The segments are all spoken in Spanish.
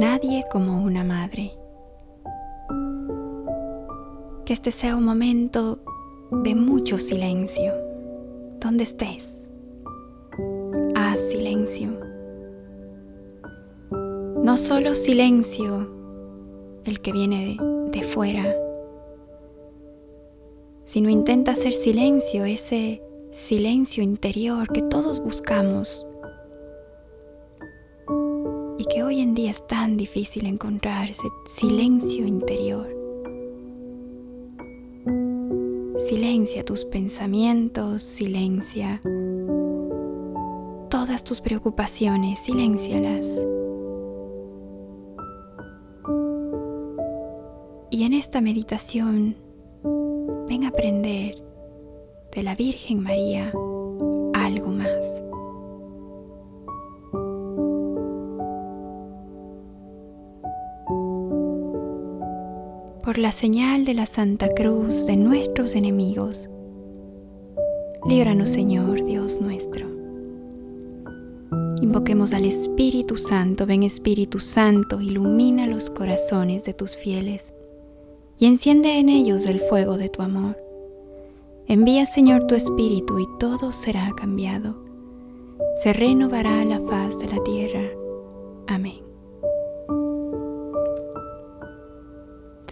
Nadie como una madre. Que este sea un momento de mucho silencio, donde estés. Haz silencio. No solo silencio el que viene de, de fuera, sino intenta hacer silencio, ese silencio interior que todos buscamos en día es tan difícil encontrar ese silencio interior. Silencia tus pensamientos, silencia todas tus preocupaciones, silencialas. Y en esta meditación ven a aprender de la Virgen María algo más. Por la señal de la Santa Cruz de nuestros enemigos, líbranos Señor Dios nuestro. Invoquemos al Espíritu Santo, ven Espíritu Santo, ilumina los corazones de tus fieles y enciende en ellos el fuego de tu amor. Envía Señor tu Espíritu y todo será cambiado. Se renovará la faz de la tierra. Amén.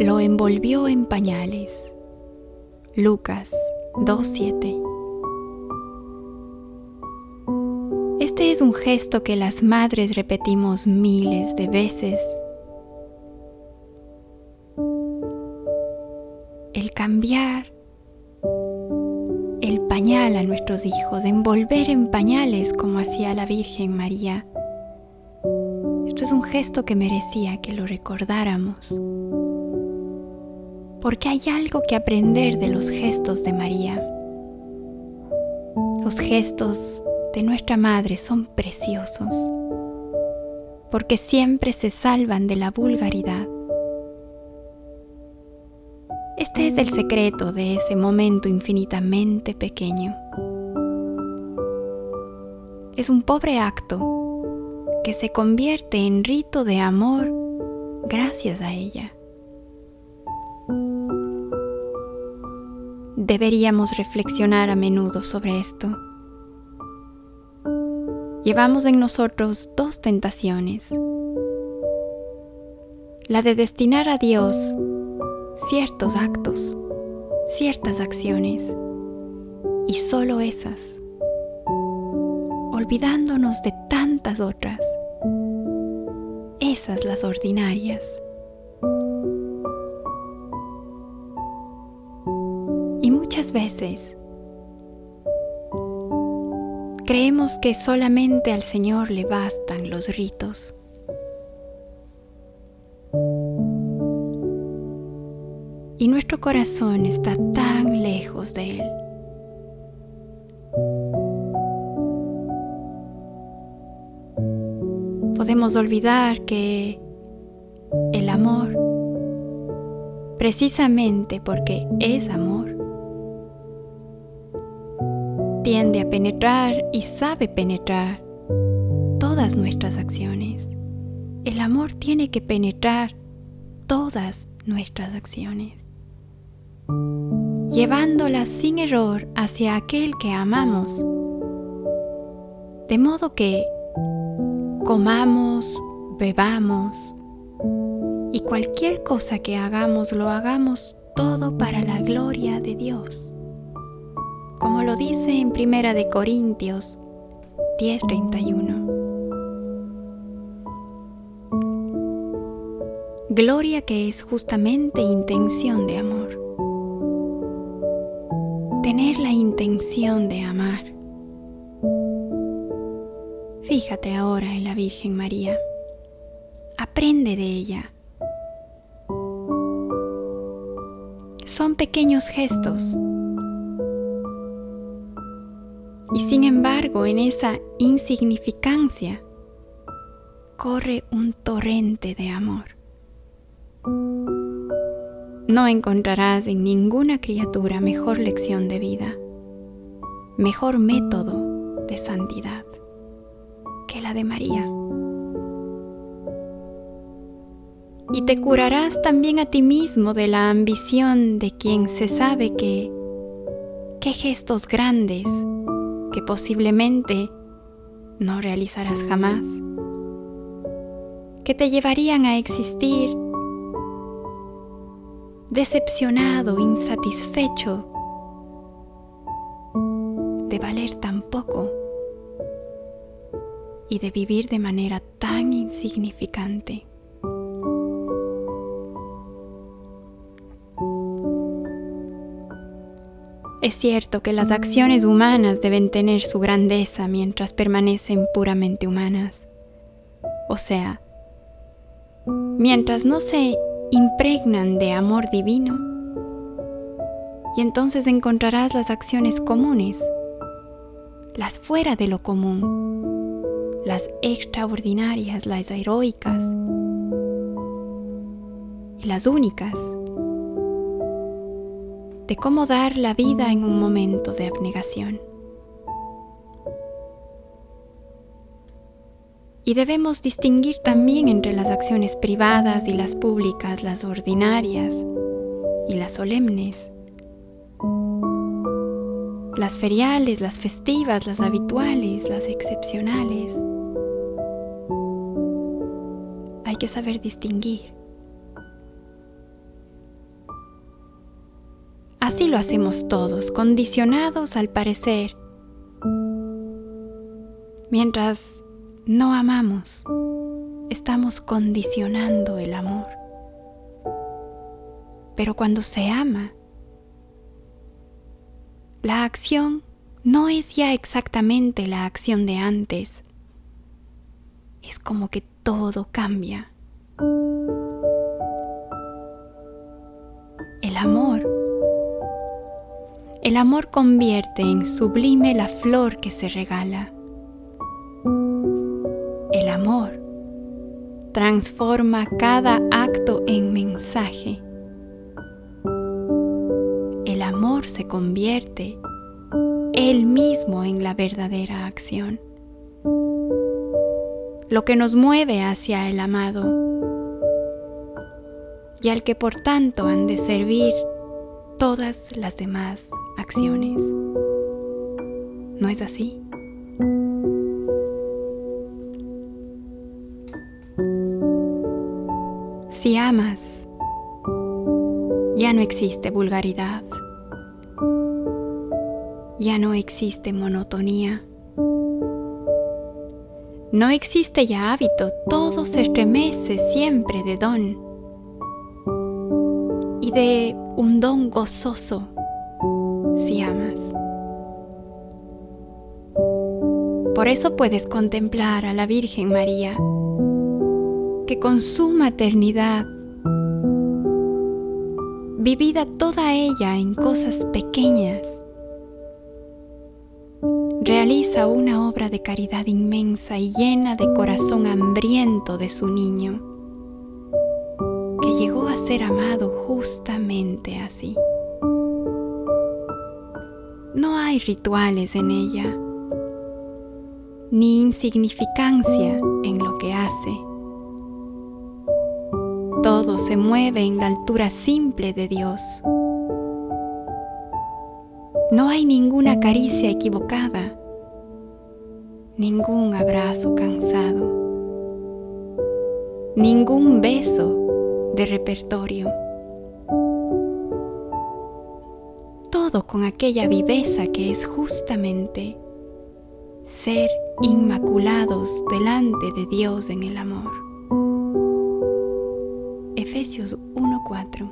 Lo envolvió en pañales. Lucas 2.7 Este es un gesto que las madres repetimos miles de veces el cambiar el pañal a nuestros hijos, envolver en pañales como hacía la Virgen María. Esto es un gesto que merecía que lo recordáramos, porque hay algo que aprender de los gestos de María. Los gestos de nuestra Madre son preciosos, porque siempre se salvan de la vulgaridad este es el secreto de ese momento infinitamente pequeño. Es un pobre acto que se convierte en rito de amor gracias a ella. Deberíamos reflexionar a menudo sobre esto. Llevamos en nosotros dos tentaciones. La de destinar a Dios ciertos actos, ciertas acciones, y solo esas, olvidándonos de tantas otras, esas las ordinarias. Veces creemos que solamente al Señor le bastan los ritos y nuestro corazón está tan lejos de Él. Podemos olvidar que el amor, precisamente porque es amor, tiende a penetrar y sabe penetrar todas nuestras acciones. El amor tiene que penetrar todas nuestras acciones llevándola sin error hacia aquel que amamos. De modo que comamos, bebamos y cualquier cosa que hagamos lo hagamos todo para la gloria de Dios como lo dice en Primera de Corintios 10:31. Gloria que es justamente intención de amor. Tener la intención de amar. Fíjate ahora en la Virgen María. Aprende de ella. Son pequeños gestos y sin embargo, en esa insignificancia corre un torrente de amor. No encontrarás en ninguna criatura mejor lección de vida, mejor método de santidad que la de María. Y te curarás también a ti mismo de la ambición de quien se sabe que qué gestos grandes que posiblemente no realizarás jamás, que te llevarían a existir decepcionado, insatisfecho de valer tan poco y de vivir de manera tan insignificante. Es cierto que las acciones humanas deben tener su grandeza mientras permanecen puramente humanas. O sea, mientras no se impregnan de amor divino, y entonces encontrarás las acciones comunes, las fuera de lo común, las extraordinarias, las heroicas y las únicas de cómo dar la vida en un momento de abnegación. Y debemos distinguir también entre las acciones privadas y las públicas, las ordinarias y las solemnes, las feriales, las festivas, las habituales, las excepcionales. Hay que saber distinguir. Así lo hacemos todos, condicionados al parecer. Mientras no amamos, estamos condicionando el amor. Pero cuando se ama, la acción no es ya exactamente la acción de antes. Es como que todo cambia. El amor convierte en sublime la flor que se regala. El amor transforma cada acto en mensaje. El amor se convierte él mismo en la verdadera acción. Lo que nos mueve hacia el amado y al que por tanto han de servir todas las demás acciones. ¿No es así? Si amas, ya no existe vulgaridad, ya no existe monotonía, no existe ya hábito, todo se estremece siempre de don y de un don gozoso si amas. Por eso puedes contemplar a la Virgen María, que con su maternidad, vivida toda ella en cosas pequeñas, realiza una obra de caridad inmensa y llena de corazón hambriento de su niño que llegó a ser amado justamente así. No hay rituales en ella, ni insignificancia en lo que hace. Todo se mueve en la altura simple de Dios. No hay ninguna caricia equivocada, ningún abrazo cansado, ningún beso de repertorio. Todo con aquella viveza que es justamente ser inmaculados delante de Dios en el amor. Efesios 1:4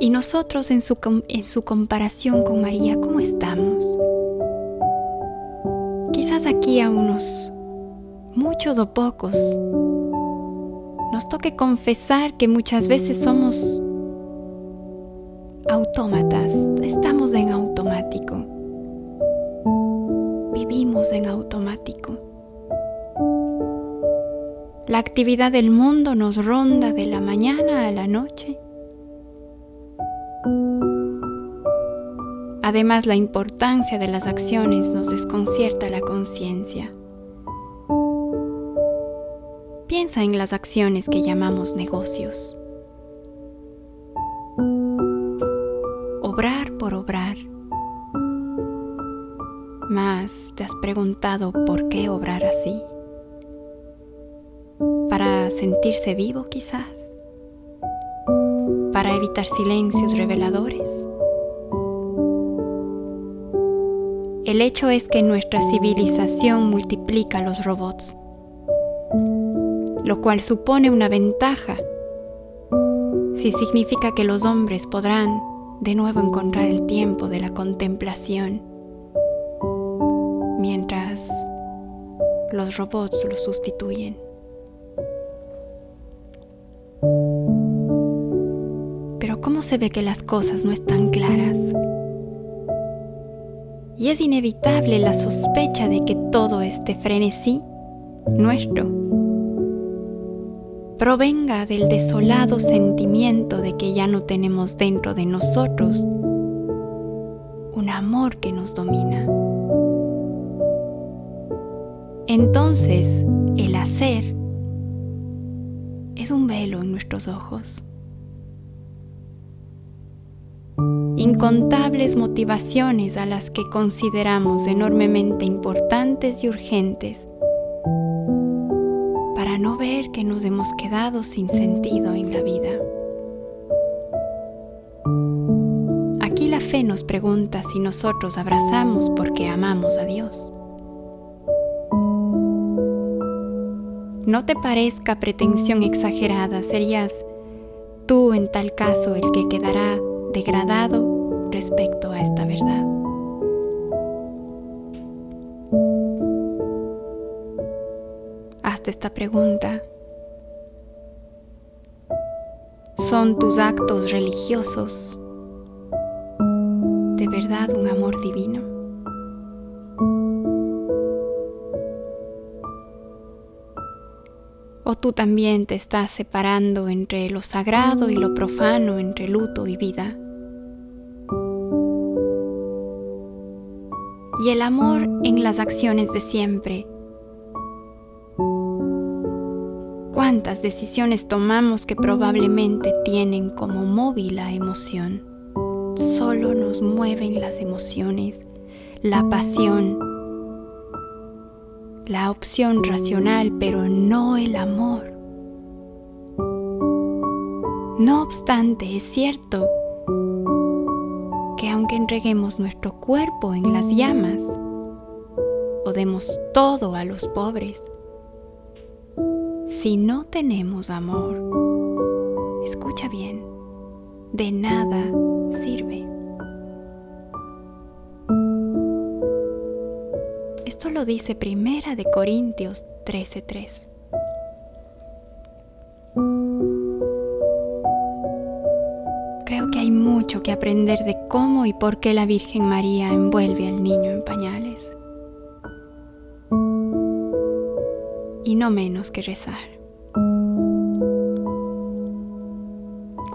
Y nosotros en su, en su comparación con María, ¿cómo estamos? Quizás aquí a unos muchos o pocos, nos toque confesar que muchas veces somos autómatas, estamos en automático, vivimos en automático. La actividad del mundo nos ronda de la mañana a la noche. Además, la importancia de las acciones nos desconcierta la conciencia. Piensa en las acciones que llamamos negocios. Obrar por obrar. Mas, ¿te has preguntado por qué obrar así? para sentirse vivo quizás, para evitar silencios reveladores. El hecho es que nuestra civilización multiplica los robots, lo cual supone una ventaja si significa que los hombres podrán de nuevo encontrar el tiempo de la contemplación, mientras los robots lo sustituyen. cómo se ve que las cosas no están claras. Y es inevitable la sospecha de que todo este frenesí nuestro provenga del desolado sentimiento de que ya no tenemos dentro de nosotros un amor que nos domina. Entonces, el hacer es un velo en nuestros ojos. incontables motivaciones a las que consideramos enormemente importantes y urgentes para no ver que nos hemos quedado sin sentido en la vida. Aquí la fe nos pregunta si nosotros abrazamos porque amamos a Dios. No te parezca pretensión exagerada, serías tú en tal caso el que quedará degradado respecto a esta verdad. Esta pregunta. ¿Son tus actos religiosos de verdad un amor divino? ¿O tú también te estás separando entre lo sagrado y lo profano, entre luto y vida? y el amor en las acciones de siempre. ¿Cuántas decisiones tomamos que probablemente tienen como móvil la emoción? Solo nos mueven las emociones, la pasión, la opción racional, pero no el amor. No obstante, es cierto que aunque entreguemos nuestro cuerpo en las llamas o demos todo a los pobres, si no tenemos amor, escucha bien, de nada sirve. Esto lo dice Primera de Corintios 13:3. mucho que aprender de cómo y por qué la Virgen María envuelve al niño en pañales. Y no menos que rezar.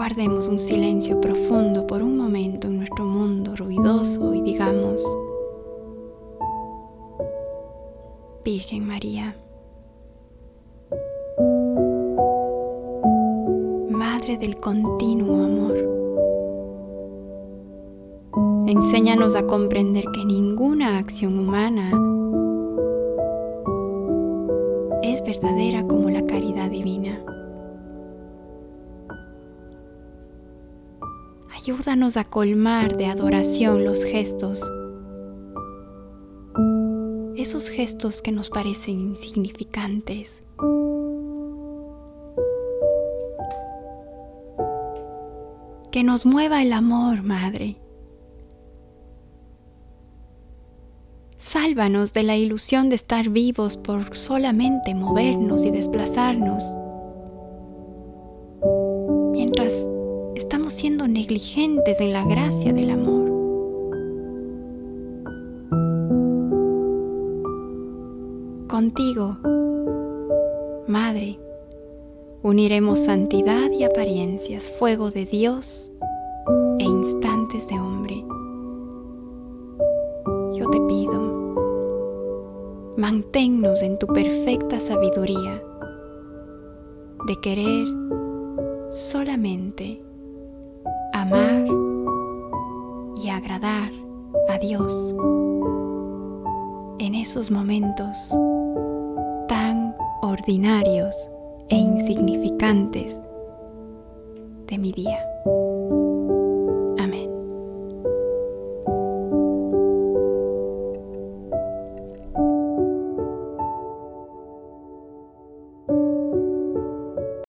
Guardemos un silencio profundo por un momento en nuestro mundo ruidoso y digamos, Virgen María, Madre del continuo amor, Enséñanos a comprender que ninguna acción humana es verdadera como la caridad divina. Ayúdanos a colmar de adoración los gestos, esos gestos que nos parecen insignificantes. Que nos mueva el amor, Madre. Sálvanos de la ilusión de estar vivos por solamente movernos y desplazarnos. Negligentes en la gracia del amor. Contigo, Madre, uniremos santidad y apariencias, fuego de Dios e instantes de hombre. Yo te pido, manténnos en tu perfecta sabiduría de querer solamente amar y agradar a Dios en esos momentos tan ordinarios e insignificantes de mi día.